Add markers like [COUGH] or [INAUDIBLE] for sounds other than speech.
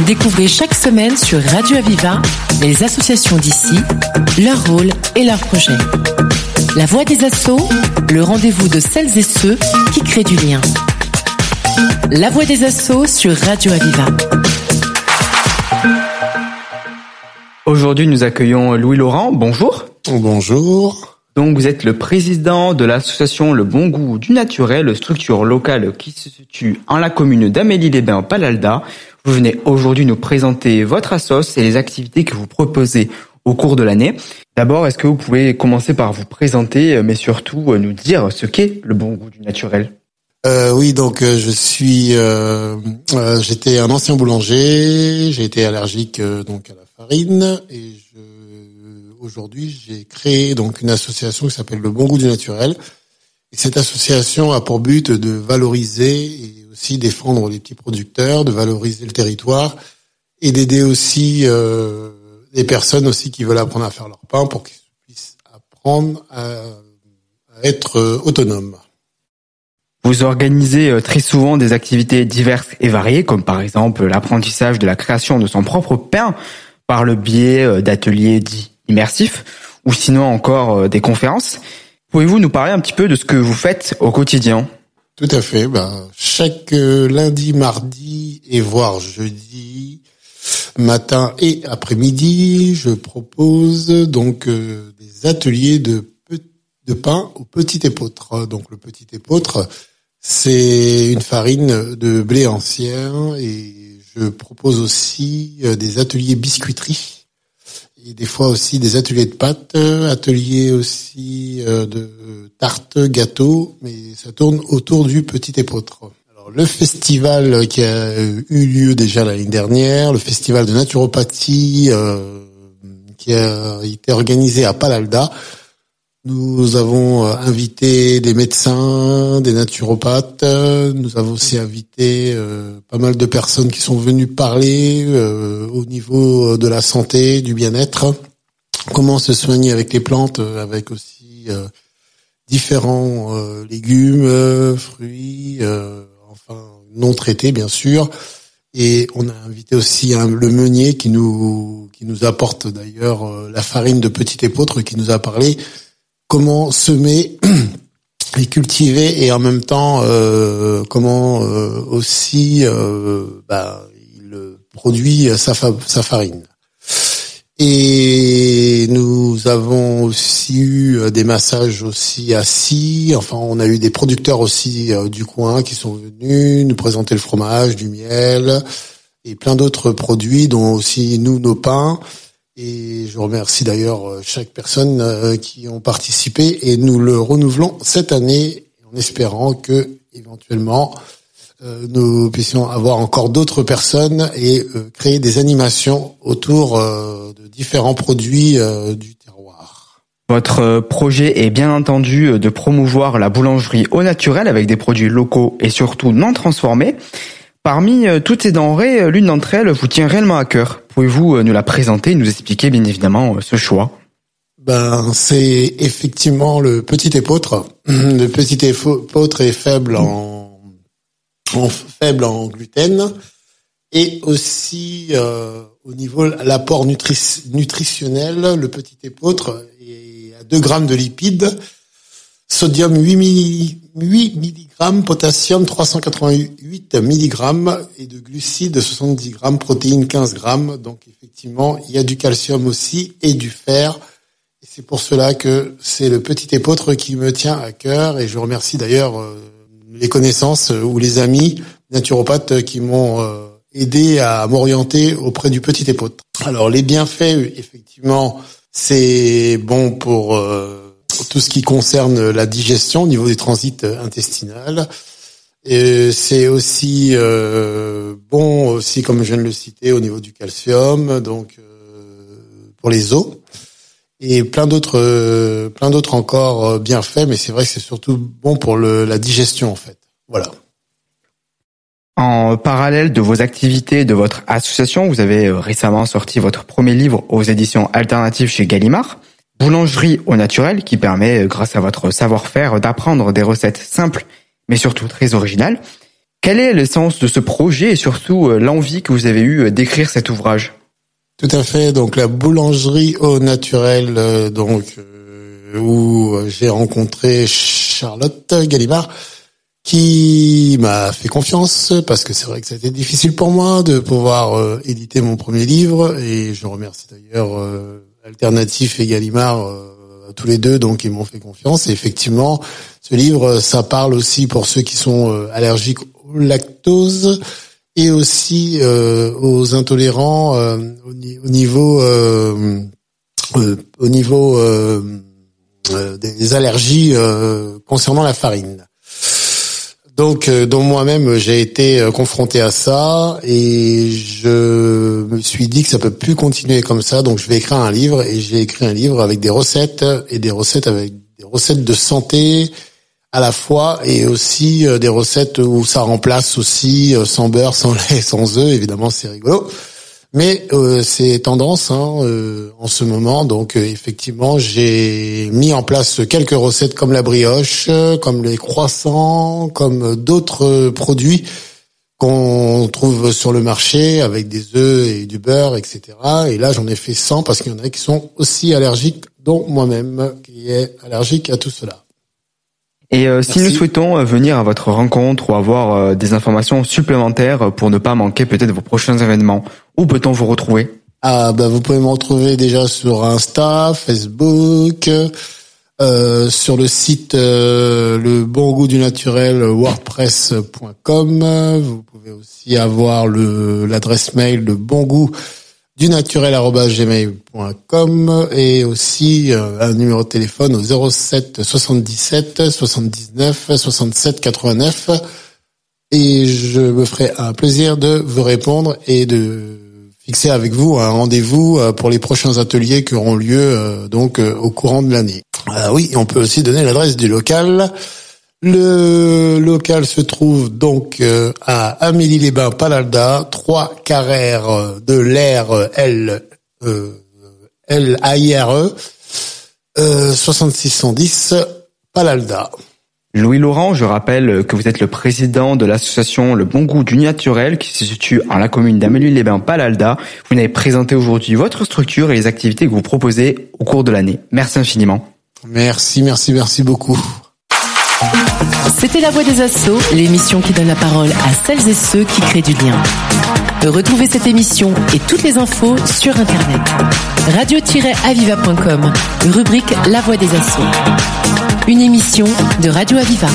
Découvrez chaque semaine sur Radio Aviva les associations d'ici, leur rôle et leurs projets. La voix des assauts, le rendez-vous de celles et ceux qui créent du lien. La voix des assauts sur Radio Aviva. Aujourd'hui, nous accueillons Louis Laurent. Bonjour. Bonjour. Donc, vous êtes le président de l'association Le Bon Goût du Naturel, structure locale qui se situe en la commune d'Amélie-les-Bains, Palalda. Vous venez aujourd'hui nous présenter votre assos et les activités que vous proposez au cours de l'année. D'abord, est-ce que vous pouvez commencer par vous présenter, mais surtout nous dire ce qu'est le bon goût du naturel? Euh, oui, donc euh, je suis, euh, euh, j'étais un ancien boulanger, j'ai été allergique donc à la farine et aujourd'hui j'ai créé donc une association qui s'appelle le Bon Goût du Naturel. Et cette association a pour but de valoriser et aussi défendre les petits producteurs, de valoriser le territoire et d'aider aussi les personnes aussi qui veulent apprendre à faire leur pain pour qu'ils puissent apprendre à, être autonomes. Vous organisez euh, très souvent des activités diverses et variées, comme par exemple l'apprentissage de la création de son propre pain par le biais euh, d'ateliers dits immersifs, ou sinon encore euh, des conférences. Pouvez-vous nous parler un petit peu de ce que vous faites au quotidien Tout à fait. Ben, chaque lundi, mardi et voire jeudi, matin et après-midi, je propose donc des ateliers de de pain au petit épeautre. Donc le petit épeautre, c'est une farine de blé ancien et je propose aussi euh, des ateliers biscuiterie et des fois aussi des ateliers de pâtes, ateliers aussi euh, de tartes, gâteaux, mais ça tourne autour du petit épeautre. Alors le festival qui a eu lieu déjà l'année dernière, le festival de naturopathie euh, qui a été organisé à Palalda, nous avons euh, invité des médecins, des naturopathes. Nous avons aussi invité euh, pas mal de personnes qui sont venues parler euh, au niveau de la santé, du bien-être, comment se soigner avec les plantes, avec aussi différents légumes, fruits, enfin non traités bien sûr. Et on a invité aussi le meunier qui nous qui nous apporte d'ailleurs la farine de petit épeautre qui nous a parlé comment semer [CLEARS THROAT] et cultiver et en même temps euh, comment euh, aussi euh, bah, il produit sa, sa farine. Et nous avons aussi eu des massages aussi assis. Enfin, on a eu des producteurs aussi du coin qui sont venus nous présenter le fromage, du miel et plein d'autres produits, dont aussi nous nos pains. Je remercie d'ailleurs euh, chaque personne euh, qui ont participé et nous le renouvelons cette année en espérant que éventuellement euh, nous puissions avoir encore d'autres personnes et créer des animations autour de différents produits du terroir. Votre projet est bien entendu de promouvoir la boulangerie au naturel avec des produits locaux et surtout non transformés. Parmi toutes ces denrées, l'une d'entre elles vous tient réellement à cœur. Pouvez-vous euh, nous la présenter nous expliquer bien évidemment ce choix? Ben, c'est effectivement le petit épeautre. [CLEARS THROAT] Le petit épeautre est faible en, faible en gluten et aussi au niveau l'apport nutritionnel, le petit épeautre est à 2 grammes de lipides, sodium 8, 8 mg, potassium 388 mg et de glucides 70 g, protéines 15 g. Donc effectivement, il y a du calcium aussi et du fer. Et c'est pour cela que c'est le petit épeautre qui me tient à cœur et je remercie d'ailleurs euh, les connaissances ou les amis naturopathes qui m'ont euh, aidé à m'orienter auprès du petit épeautre. Alors les bienfaits, effectivement, c'est bon pour euh, tout ce qui concerne la digestion au niveau des transits intestinales. Et c'est aussi euh, bon aussi, comme je viens de le citer, au niveau du calcium, donc euh, pour les os et plein d'autres, euh, plein d'autres encore bien faits. Mais c'est vrai que c'est surtout bon pour le, la digestion en fait. Voilà. En parallèle de vos activités de votre association, vous avez récemment sorti votre premier livre aux éditions alternatives chez Gallimard boulangerie au naturel qui permet, grâce à votre savoir-faire, d'apprendre des recettes simples mais surtout très originales. Quelle est l'essence de ce projet et surtout l'envie que vous avez eue d'écrire cet ouvrage? Tout à fait. Donc la boulangerie au naturel, donc où j'ai rencontré Charlotte Gallimard qui m'a fait confiance parce que c'est vrai que ça a été difficile pour moi de pouvoir euh, éditer mon premier livre et je remercie d'ailleurs euh, Alternatif et Gallimard euh, tous les deux donc ils m'ont fait confiance et effectivement ce livre ça parle aussi pour ceux qui sont euh, allergiques au lactose et aussi aux intolérants au niveau des allergies concernant la farine. Donc, euh, donc moi-même, j'ai été euh, confronté à ça et je me suis dit que ça peut plus continuer comme ça. Donc, je vais écrire un livre et j'ai écrit un livre avec des recettes et des recettes avec des recettes de santé à la fois et aussi euh, des recettes où ça remplace aussi sans beurre, sans lait, [LAUGHS] sans œufs. Évidemment, c'est rigolo. Mais euh, c'est tendance hein, euh, en ce moment. Donc euh, effectivement, j'ai mis en place quelques recettes comme la brioche, comme les croissants, comme d'autres produits qu'on trouve sur le marché avec des œufs et du beurre, etc. Et là, j'en ai fait 100 parce qu'il y en a qui sont aussi allergiques, dont moi-même, qui est allergique à tout cela. Et euh, si nous souhaitons euh, venir à votre rencontre ou avoir euh, des informations supplémentaires pour ne pas manquer peut-être vos prochains événements, où peut-on vous retrouver? Ah bah vous pouvez me retrouver déjà sur Insta, Facebook, euh, sur le site le bon du naturel wordpress.com. Vous pouvez aussi avoir le l'adresse mail de bon du et aussi euh, un numéro de téléphone au 07 77 79 67 89 et je me ferai un plaisir de vous répondre et de fixer avec vous un rendez-vous euh, pour les prochains ateliers qui auront lieu euh, donc au courant de l'année. oui, on peut aussi donner l'adresse du local. Le local se trouve donc euh, à Amélie-les-Bains, Palalda, 3 carrères de l'air L, euh, L A I R E, euh, 6610 Palalda. Louis Laurent, je rappelle que vous êtes le président de l'association Le Bon Goût du Naturel qui se situe en la commune d'Amélie-les-Bains, Palalda. Vous n'avez présenté aujourd'hui votre structure et les activités que vous proposez au cours de l'année. Merci infiniment. Merci, merci, merci beaucoup. C'était La Voix des Assauts, l'émission qui donne la parole à celles et ceux qui créent du lien. Retrouvez cette émission et toutes les infos sur Internet. Radio-aviva.com, rubrique La Voix des Assauts. Une émission de Radio Aviva.